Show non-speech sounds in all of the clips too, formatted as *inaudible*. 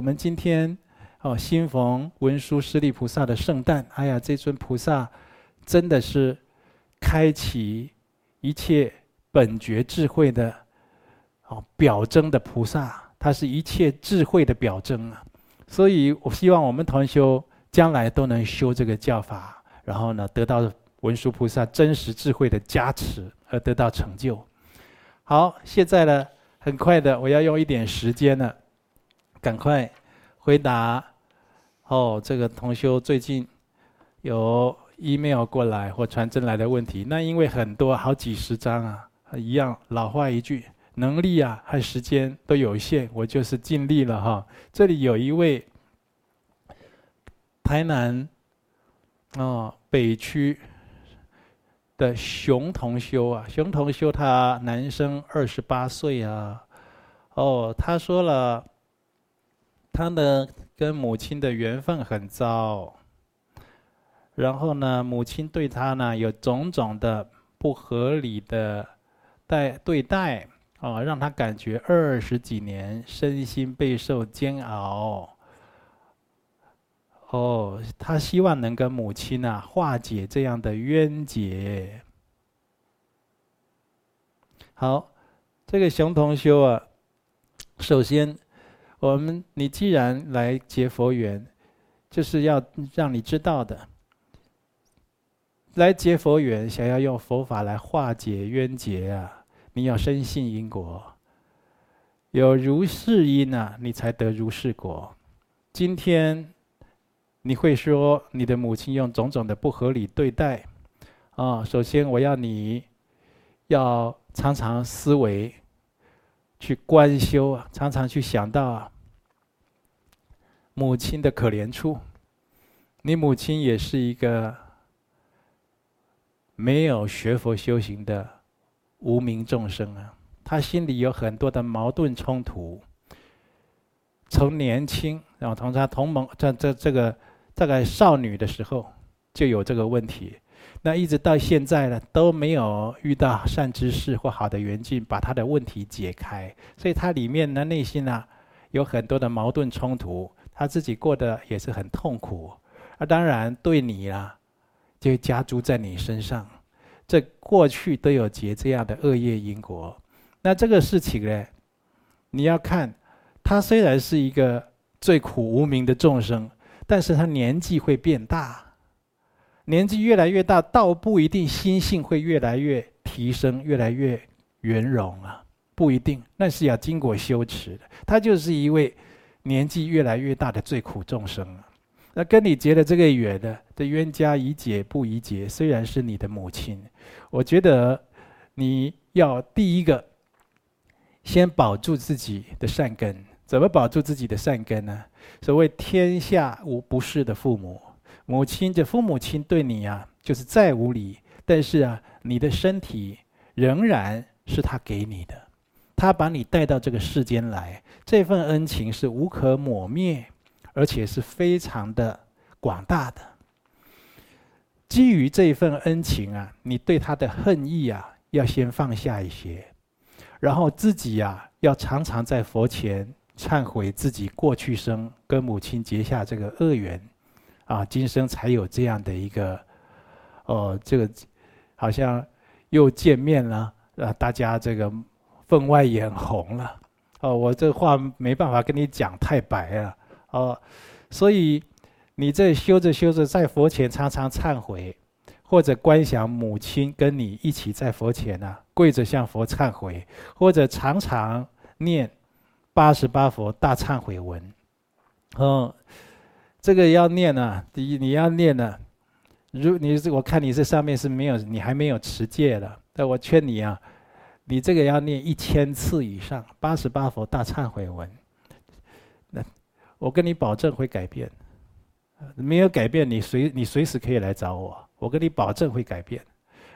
我们今天哦，新逢文殊师利菩萨的圣诞，哎呀，这尊菩萨真的是开启一切本觉智慧的哦表征的菩萨，他是一切智慧的表征啊。所以我希望我们同修将来都能修这个教法，然后呢，得到文殊菩萨真实智慧的加持，而得到成就。好，现在呢，很快的，我要用一点时间呢，赶快回答。哦，这个同修最近有 email 过来或传真来的问题，那因为很多好几十张啊，一样老话一句。能力啊和时间都有限，我就是尽力了哈。这里有一位台南哦北区的熊同修啊，熊同修他男生二十八岁啊，哦他说了，他呢跟母亲的缘分很糟，然后呢母亲对他呢有种种的不合理的待对待。哦，让他感觉二十几年身心备受煎熬。哦，他希望能跟母亲啊化解这样的冤结。好，这个熊同修啊，首先，我们你既然来结佛缘，就是要让你知道的，来结佛缘，想要用佛法来化解冤结啊。你要深信因果，有如是因啊，你才得如是果。今天你会说你的母亲用种种的不合理对待啊，首先我要你要常常思维，去观修啊，常常去想到啊母亲的可怜处。你母亲也是一个没有学佛修行的。无名众生啊，他心里有很多的矛盾冲突。从年轻，然后同他同盟，这这这个大概少女的时候就有这个问题，那一直到现在呢，都没有遇到善知识或好的缘境把他的问题解开，所以他里面的内心呢有很多的矛盾冲突，他自己过得也是很痛苦。啊，当然对你啊，就加诸在你身上。这过去都有结这样的恶业因果，那这个事情呢，你要看，他虽然是一个最苦无明的众生，但是他年纪会变大，年纪越来越大，倒不一定心性会越来越提升，越来越圆融啊，不一定，那是要经过修持的。他就是一位年纪越来越大的最苦众生啊。那跟你结了这个缘的，这冤家宜解不宜结。虽然是你的母亲，我觉得你要第一个先保住自己的善根。怎么保住自己的善根呢？所谓天下无不是的父母，母亲这父母亲对你啊，就是再无礼，但是啊，你的身体仍然是他给你的，他把你带到这个世间来，这份恩情是无可抹灭。而且是非常的广大的。基于这份恩情啊，你对他的恨意啊，要先放下一些，然后自己啊，要常常在佛前忏悔自己过去生跟母亲结下这个恶缘，啊，今生才有这样的一个，哦，这个好像又见面了，啊，大家这个分外眼红了，哦，我这话没办法跟你讲太白了。哦，所以你这修着修着，在佛前常常忏悔，或者观想母亲跟你一起在佛前呢、啊，跪着向佛忏悔，或者常常念八十八佛大忏悔文。哦，这个要念啊，第一你要念呢、啊，如你是我看你这上面是没有，你还没有持戒的，但我劝你啊，你这个要念一千次以上八十八佛大忏悔文。那我跟你保证会改变，没有改变，你随你随时可以来找我。我跟你保证会改变，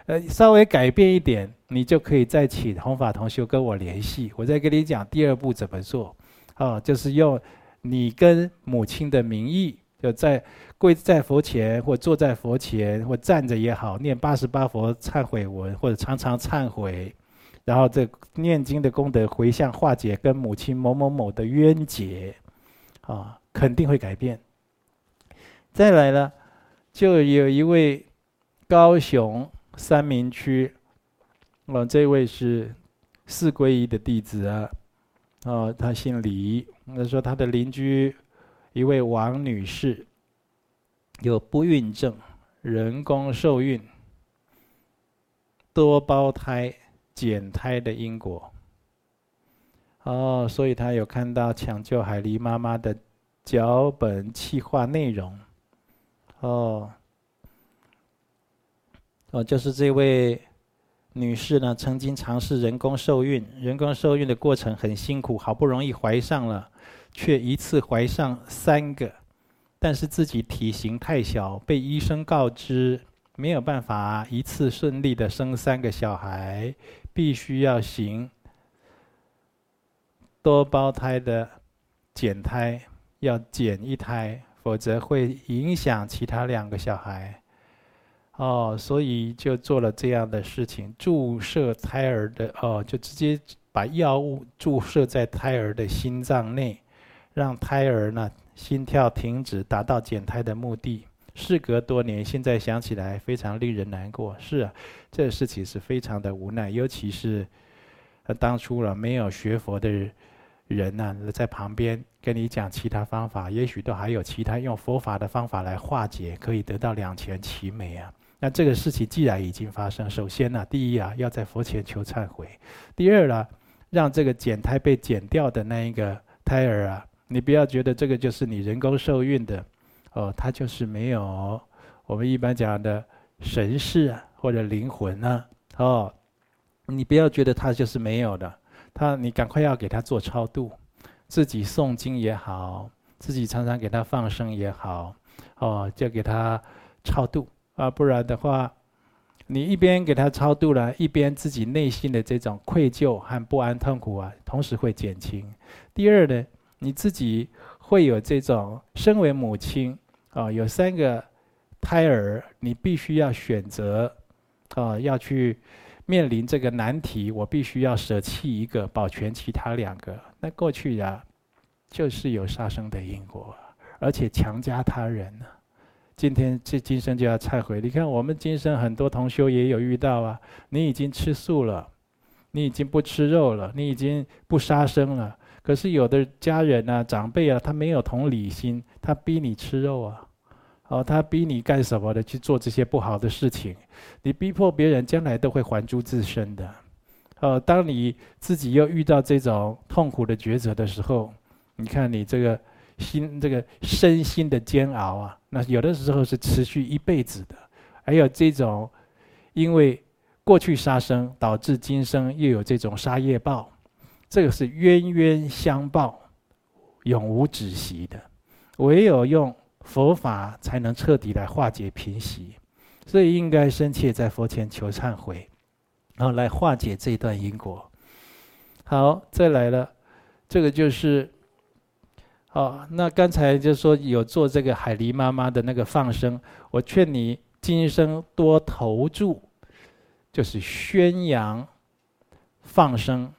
呃，稍微改变一点，你就可以再请弘法同修跟我联系。我再跟你讲第二步怎么做，啊，就是用你跟母亲的名义，就在跪在佛前，或坐在佛前，或站着也好，念八十八佛忏悔文，或者常常忏悔，然后这念经的功德回向化解跟母亲某某某的冤结。啊，肯定会改变。再来呢，就有一位高雄三民区，哦，这位是四皈依的弟子啊，哦，他姓李，他说他的邻居一位王女士有不孕症，人工受孕，多胞胎、减胎的因果。哦，所以他有看到抢救海狸妈妈的脚本企划内容。哦，哦，就是这位女士呢，曾经尝试人工受孕，人工受孕的过程很辛苦，好不容易怀上了，却一次怀上三个，但是自己体型太小，被医生告知没有办法一次顺利的生三个小孩，必须要行多胞胎的减胎，要减一胎。否则会影响其他两个小孩，哦，所以就做了这样的事情，注射胎儿的哦，就直接把药物注射在胎儿的心脏内，让胎儿呢心跳停止，达到减胎的目的。事隔多年，现在想起来非常令人难过。是啊，这个事情是非常的无奈，尤其是当初了没有学佛的人。人呢，在旁边跟你讲其他方法，也许都还有其他用佛法的方法来化解，可以得到两全其美啊。那这个事情既然已经发生，首先呢，第一啊，要在佛前求忏悔；第二呢，让这个减胎被减掉的那一个胎儿啊，你不要觉得这个就是你人工受孕的，哦，他就是没有我们一般讲的神识啊或者灵魂啊，哦，你不要觉得他就是没有的。他，你赶快要给他做超度，自己诵经也好，自己常常给他放生也好，哦，就给他超度啊，不然的话，你一边给他超度了，一边自己内心的这种愧疚和不安痛苦啊，同时会减轻。第二呢，你自己会有这种身为母亲啊，有三个胎儿，你必须要选择啊，要去。面临这个难题，我必须要舍弃一个，保全其他两个。那过去呀，就是有杀生的因果，而且强加他人呢。今天这今生就要忏悔。你看，我们今生很多同修也有遇到啊。你已经吃素了，你已经不吃肉了，你已经不杀生了。可是有的家人啊、长辈啊，他没有同理心，他逼你吃肉啊。哦，他逼你干什么的？去做这些不好的事情，你逼迫别人，将来都会还诸自身的。哦，当你自己又遇到这种痛苦的抉择的时候，你看你这个心、这个身心的煎熬啊，那有的时候是持续一辈子的。还有这种，因为过去杀生导致今生又有这种杀业报，这个是冤冤相报，永无止息的。唯有用。佛法才能彻底来化解平息，所以应该深切在佛前求忏悔，然后来化解这段因果。好，再来了，这个就是，哦，那刚才就说有做这个海狸妈妈的那个放生，我劝你今生多投注，就是宣扬放生，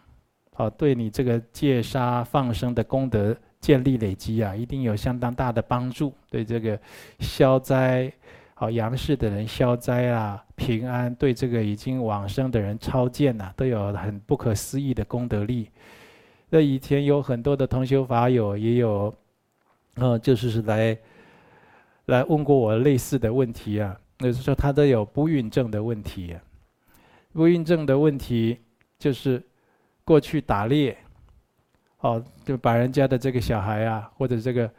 哦，对你这个戒杀放生的功德。建立累积啊，一定有相当大的帮助，对这个消灾，好阳世的人消灾啊，平安，对这个已经往生的人超荐呐，都有很不可思议的功德力。那以前有很多的同修法友也有，呃，就是是来来问过我类似的问题啊，那就是说他都有不孕症的问题，不孕症的问题就是过去打猎。哦，就把人家的这个小孩啊，或者这个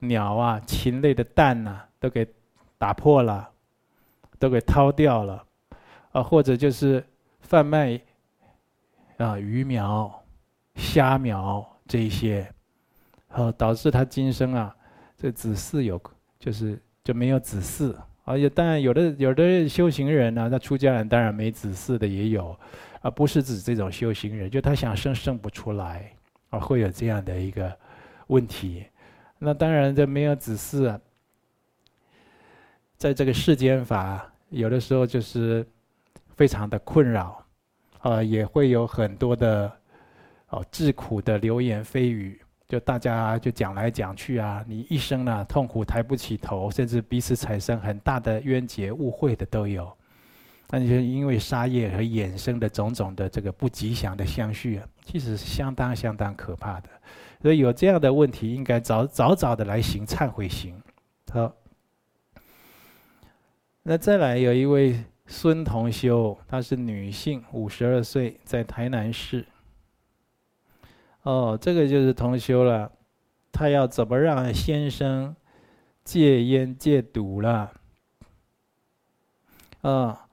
鸟啊、禽类的蛋呐、啊，都给打破了，都给掏掉了，啊，或者就是贩卖啊鱼苗、虾苗这一些，哦，导致他今生啊，这子嗣有就是就没有子嗣，而且当然有的有的修行人呢、啊，那出家人当然没子嗣的也有，而不是指这种修行人，就他想生生不出来。啊，会有这样的一个问题，那当然这没有子嗣，在这个世间法，有的时候就是非常的困扰，啊，也会有很多的哦，自苦的流言蜚语，就大家就讲来讲去啊，你一生呢、痛苦抬不起头，甚至彼此产生很大的冤结误会的都有。那你就因为杀业而衍生的种种的这个不吉祥的相续啊，其实是相当相当可怕的。所以有这样的问题，应该早早早的来行忏悔行。好，那再来有一位孙同修，她是女性，五十二岁，在台南市。哦，这个就是同修了，他要怎么让先生戒烟戒赌了？啊、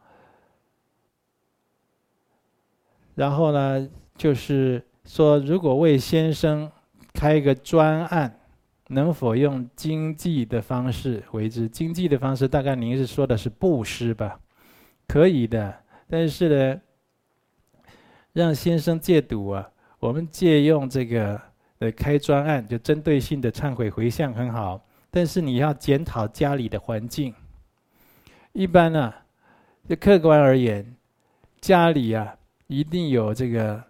然后呢，就是说，如果为先生开一个专案，能否用经济的方式为之？经济的方式，大概您是说的是布施吧？可以的，但是呢，让先生戒赌啊，我们借用这个呃开专案，就针对性的忏悔回向很好，但是你要检讨家里的环境。一般呢，就客观而言，家里啊。一定有这个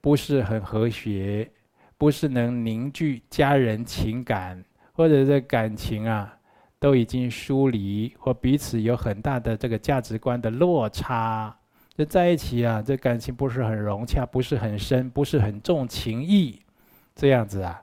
不是很和谐，不是能凝聚家人情感，或者这感情啊都已经疏离，或彼此有很大的这个价值观的落差，就在一起啊，这感情不是很融洽，不是很深，不是很重情义，这样子啊，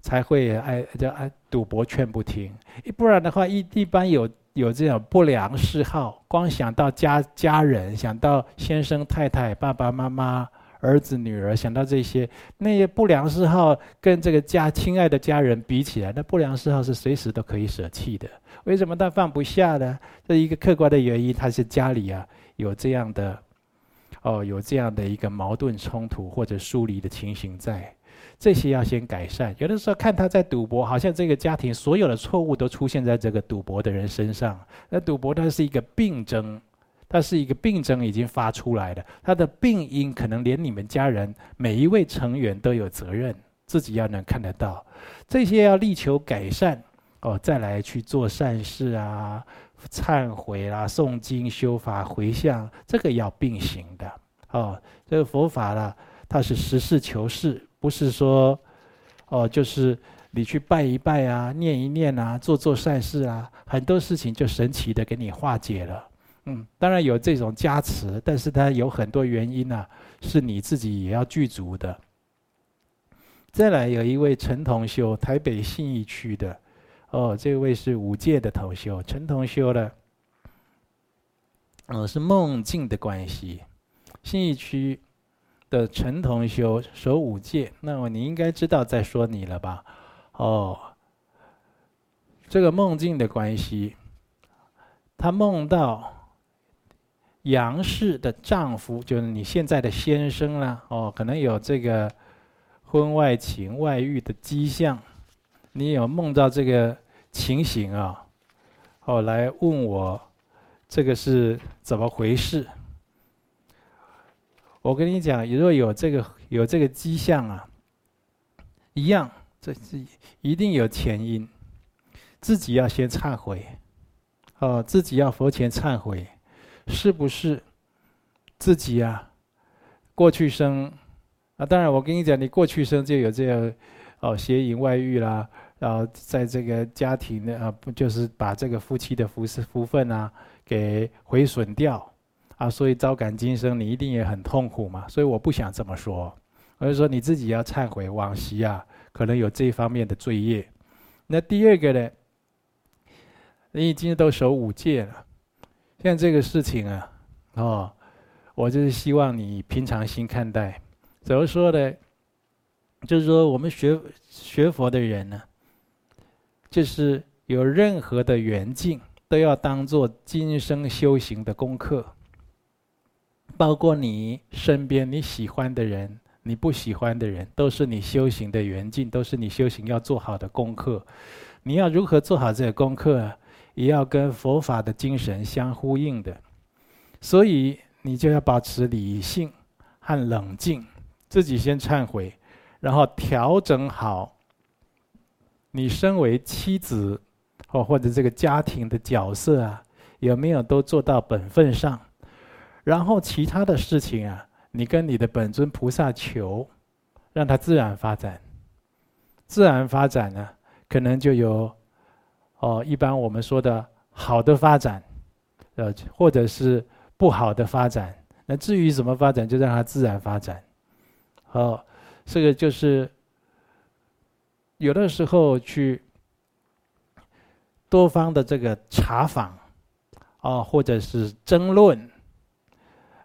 才会爱叫爱赌博劝不听，不然的话一一般有。有这种不良嗜好，光想到家家人，想到先生太太、爸爸妈妈、儿子女儿，想到这些，那些不良嗜好跟这个家亲爱的家人比起来，那不良嗜好是随时都可以舍弃的。为什么他放不下呢？这一个客观的原因，他是家里啊有这样的，哦，有这样的一个矛盾冲突或者疏离的情形在。这些要先改善。有的时候看他在赌博，好像这个家庭所有的错误都出现在这个赌博的人身上。那赌博它是一个病症，它是一个病症已经发出来的，它的病因可能连你们家人每一位成员都有责任，自己要能看得到。这些要力求改善哦，再来去做善事啊、忏悔啦、诵经修法回向，这个要并行的哦。这个佛法啦，它是实事求是。不是说，哦，就是你去拜一拜啊，念一念啊，做做善事啊，很多事情就神奇的给你化解了。嗯，当然有这种加持，但是它有很多原因啊，是你自己也要具足的。再来有一位陈同修，台北信义区的，哦，这位是五戒的同修，陈同修的，嗯，是梦境的关系，信义区。的陈同修守五戒，那么你应该知道在说你了吧？哦，这个梦境的关系，他梦到杨氏的丈夫，就是你现在的先生啦。哦，可能有这个婚外情、外遇的迹象，你有梦到这个情形啊？哦，来问我这个是怎么回事？我跟你讲，如果有这个有这个迹象啊，一样，这是一定有前因，自己要先忏悔，哦，自己要佛前忏悔，是不是自己啊？过去生啊，当然我跟你讲，你过去生就有这样哦，邪淫外遇啦，然后在这个家庭呢啊，不就是把这个夫妻的福是福分啊给毁损掉。啊，所以招感今生，你一定也很痛苦嘛。所以我不想这么说，而是说你自己要忏悔往昔啊，可能有这方面的罪业。那第二个呢，你已经都守五戒了，像这个事情啊，哦，我就是希望你平常心看待。怎么说呢？就是说我们学学佛的人呢，就是有任何的缘境，都要当做今生修行的功课。包括你身边你喜欢的人，你不喜欢的人，都是你修行的缘境，都是你修行要做好的功课。你要如何做好这个功课？也要跟佛法的精神相呼应的。所以你就要保持理性和冷静，自己先忏悔，然后调整好你身为妻子或或者这个家庭的角色啊，有没有都做到本分上？然后其他的事情啊，你跟你的本尊菩萨求，让它自然发展。自然发展呢，可能就有哦，一般我们说的好的发展，呃，或者是不好的发展。那至于怎么发展，就让它自然发展。好，这个就是有的时候去多方的这个查访啊，或者是争论，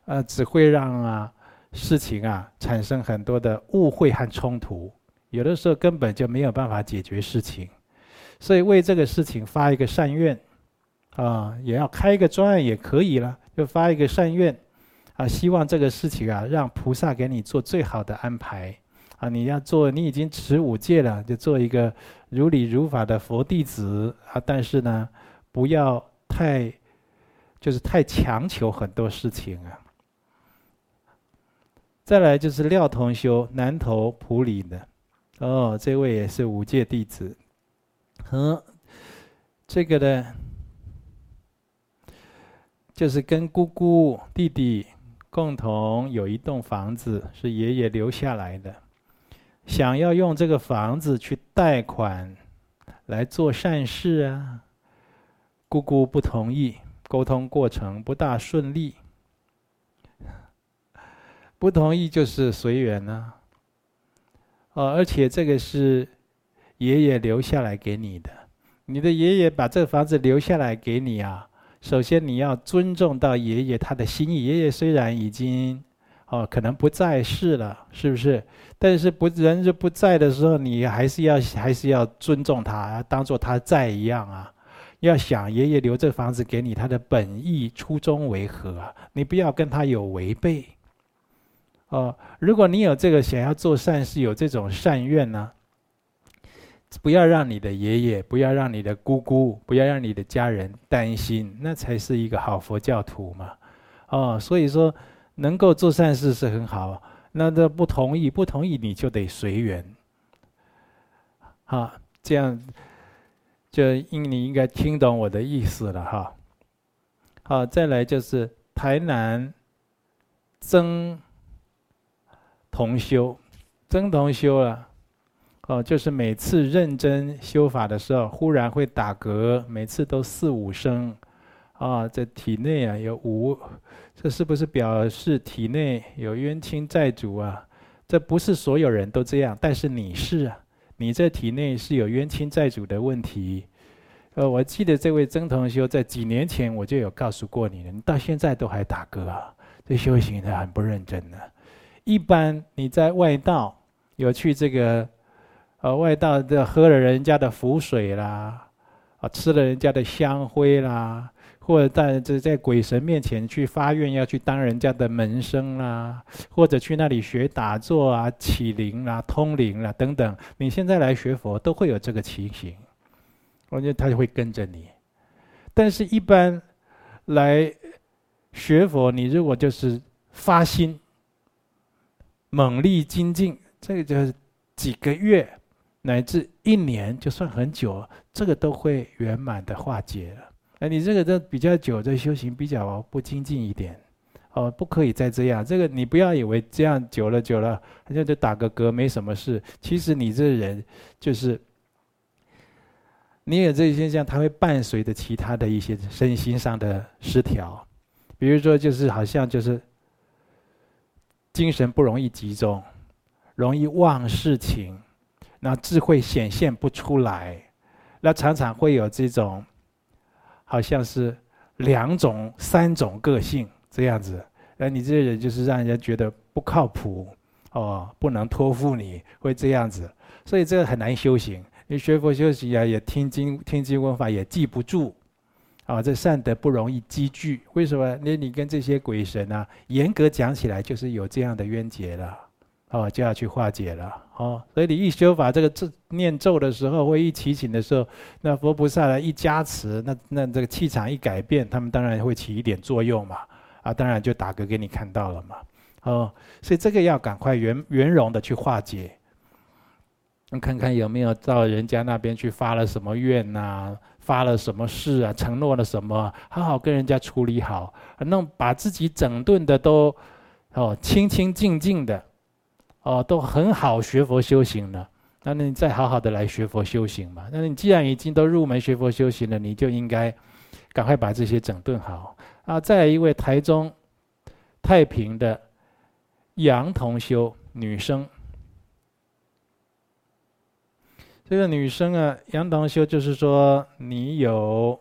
呃，只会让啊事情啊产生很多的误会和冲突。有的时候根本就没有办法解决事情，所以为这个事情发一个善愿啊，也要开一个专案也可以了，就发一个善愿。啊，希望这个事情啊，让菩萨给你做最好的安排。啊，你要做，你已经持五戒了，就做一个如理如法的佛弟子啊。但是呢，不要太，就是太强求很多事情啊。再来就是廖同修，南投埔里的，哦，这位也是五戒弟子。和这个呢，就是跟姑姑、弟弟。共同有一栋房子是爷爷留下来的，想要用这个房子去贷款来做善事啊，姑姑不同意，沟通过程不大顺利。不同意就是随缘呢，哦，而且这个是爷爷留下来给你的，你的爷爷把这个房子留下来给你啊。首先，你要尊重到爷爷他的心意。爷爷虽然已经哦，可能不在世了，是不是？但是不人就不在的时候，你还是要还是要尊重他，当做他在一样啊。要想爷爷留这房子给你，他的本意初衷为何？你不要跟他有违背。哦，如果你有这个想要做善事，有这种善愿呢？不要让你的爷爷，不要让你的姑姑，不要让你的家人担心，那才是一个好佛教徒嘛。哦，所以说能够做善事是很好。那这不同意，不同意你就得随缘。好，这样就应你应该听懂我的意思了哈。好，再来就是台南曾同修，曾同修了。哦，就是每次认真修法的时候，忽然会打嗝，每次都四五声，啊，这体内啊有五，这是不是表示体内有冤亲债主啊？这不是所有人都这样，但是你是啊，你这体内是有冤亲债主的问题。呃，我记得这位曾同修在几年前我就有告诉过你了，你到现在都还打嗝啊，这修行的很不认真的。一般你在外道有去这个。呃，外道的喝了人家的符水啦，啊，吃了人家的香灰啦，或者在这在鬼神面前去发愿要去当人家的门生啦，或者去那里学打坐啊、起灵啊、通灵啊等等，你现在来学佛都会有这个情形，我觉得他就会跟着你。但是，一般来学佛，你如果就是发心、猛力精进，这个就是几个月。乃至一年就算很久，这个都会圆满的化解了。哎，你这个都比较久，这修行比较不精进一点，哦，不可以再这样。这个你不要以为这样久了久了，好像就打个嗝没什么事。其实你这人就是，你有这些现象，它会伴随着其他的一些身心上的失调，比如说就是好像就是精神不容易集中，容易忘事情。那智慧显现不出来，那常常会有这种，好像是两种、三种个性这样子。那你这个人就是让人家觉得不靠谱哦，不能托付你，会这样子。所以这个很难修行。你学佛修行啊，也听经、听经闻法也记不住，啊，这善德不容易积聚。为什么？那你跟这些鬼神啊，严格讲起来就是有这样的冤结了。哦，就要去化解了。哦，所以你一修法，这个咒念咒的时候，或一祈请的时候，那佛菩萨来一加持，那那这个气场一改变，他们当然会起一点作用嘛。啊，当然就打嗝给你看到了嘛。哦，所以这个要赶快圆圆融的去化解。你看看有没有到人家那边去发了什么愿呐、发了什么誓啊，承诺了什么，好好跟人家处理好，弄把自己整顿的都哦清清净净的。哦，都很好学佛修行了，那你再好好的来学佛修行嘛。那你既然已经都入门学佛修行了，你就应该赶快把这些整顿好啊。再来一位台中太平的杨同修女生，这个女生啊，杨同修就是说你有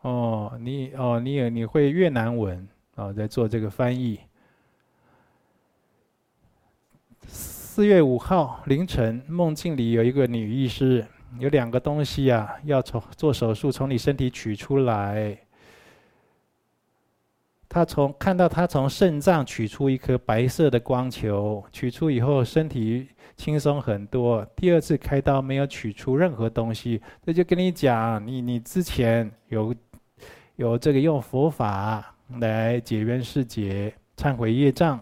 哦，你哦，你有你会越南文哦，在做这个翻译。四月五号凌晨，梦境里有一个女医师，有两个东西啊，要从做手术从你身体取出来。她从看到她从肾脏取出一颗白色的光球，取出以后身体轻松很多。第二次开刀没有取出任何东西，这就跟你讲，你你之前有有这个用佛法来解冤释结、忏悔业障，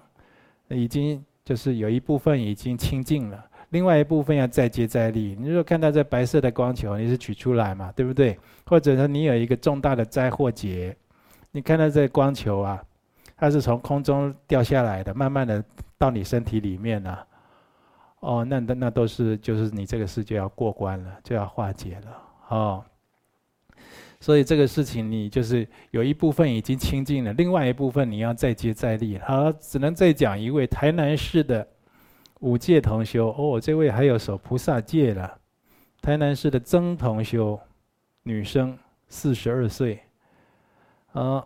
已经。就是有一部分已经清净了，另外一部分要再接再厉。你如果看到这白色的光球，你是取出来嘛，对不对？或者说你有一个重大的灾祸劫，你看到这光球啊，它是从空中掉下来的，慢慢的到你身体里面了，啊。哦，那那那都是就是你这个事就要过关了，就要化解了，哦。所以这个事情，你就是有一部分已经清净了，另外一部分你要再接再厉。好，只能再讲一位台南市的五戒同修哦，这位还有守菩萨戒了。台南市的曾同修，女生，四十二岁。啊，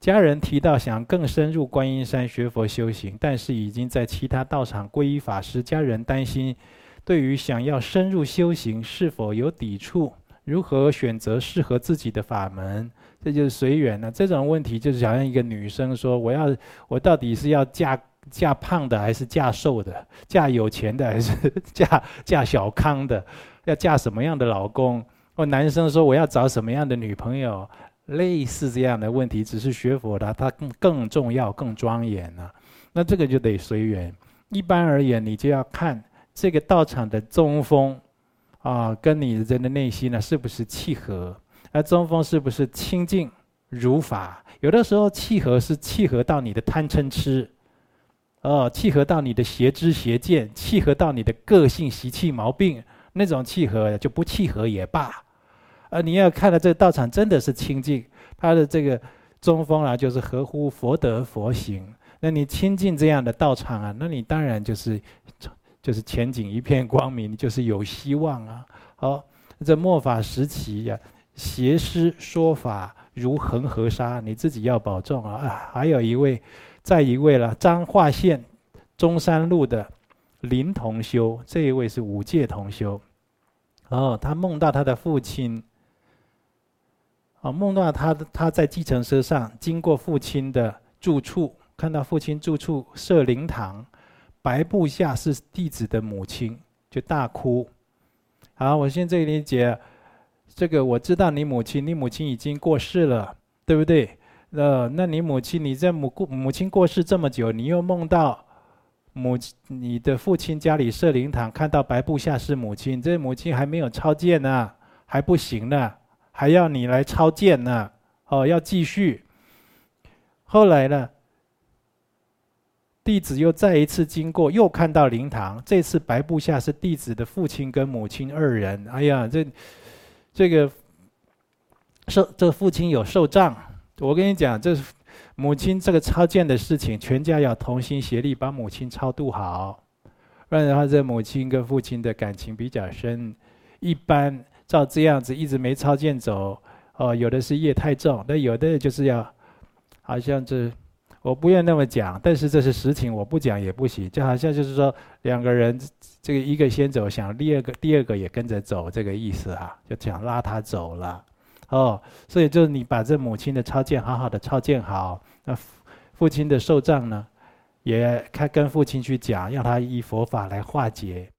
家人提到想更深入观音山学佛修行，但是已经在其他道场皈依法师，家人担心对于想要深入修行是否有抵触。如何选择适合自己的法门？这就是随缘了。这种问题就是好像一个女生说：“我要，我到底是要嫁嫁胖的，还是嫁瘦的？嫁有钱的，还是 *laughs* 嫁嫁小康的？要嫁什么样的老公？”或男生说：“我要找什么样的女朋友？”类似这样的问题，只是学佛的，它更更重要、更庄严了。那这个就得随缘。一般而言，你就要看这个道场的中风。啊，跟你人的内心呢，是不是契合？而中风是不是清净如法？有的时候契合是契合到你的贪嗔痴，哦，契合到你的邪知邪见，契合到你的个性习气毛病，那种契合就不契合也罢。而你要看到这个道场真的是清净，它的这个中风啊，就是合乎佛德佛行。那你亲近这样的道场啊，那你当然就是。就是前景一片光明，就是有希望啊！好，这末法时期呀，邪师说法如恒河沙，你自己要保重啊！啊，还有一位，再一位了，彰化县中山路的林同修，这一位是五戒同修。哦，他梦到他的父亲，啊，梦到他他在计程车上经过父亲的住处，看到父亲住处设灵堂。白布下是弟子的母亲，就大哭。好，我现在理解，这个我知道你母亲，你母亲已经过世了，对不对？呃，那你母亲，你在母过母亲过世这么久，你又梦到母亲，你的父亲家里设灵堂，看到白布下是母亲，这母亲还没有超荐呢，还不行呢，还要你来超荐呢，哦，要继续。后来呢？弟子又再一次经过，又看到灵堂。这次白布下是弟子的父亲跟母亲二人。哎呀，这这个受这父亲有受障。我跟你讲，这是母亲这个超荐的事情，全家要同心协力把母亲超度好。不然的话，这母亲跟父亲的感情比较深。一般照这样子一直没超荐走，哦，有的是业太重，那有的就是要，好像这。我不愿那么讲，但是这是实情，我不讲也不行。就好像就是说，两个人，这个一个先走，想第二个第二个也跟着走，这个意思啊，就想拉他走了。哦，所以就是你把这母亲的超荐好好的超荐好，那父亲的受障呢，也开跟父亲去讲，让他依佛法来化解。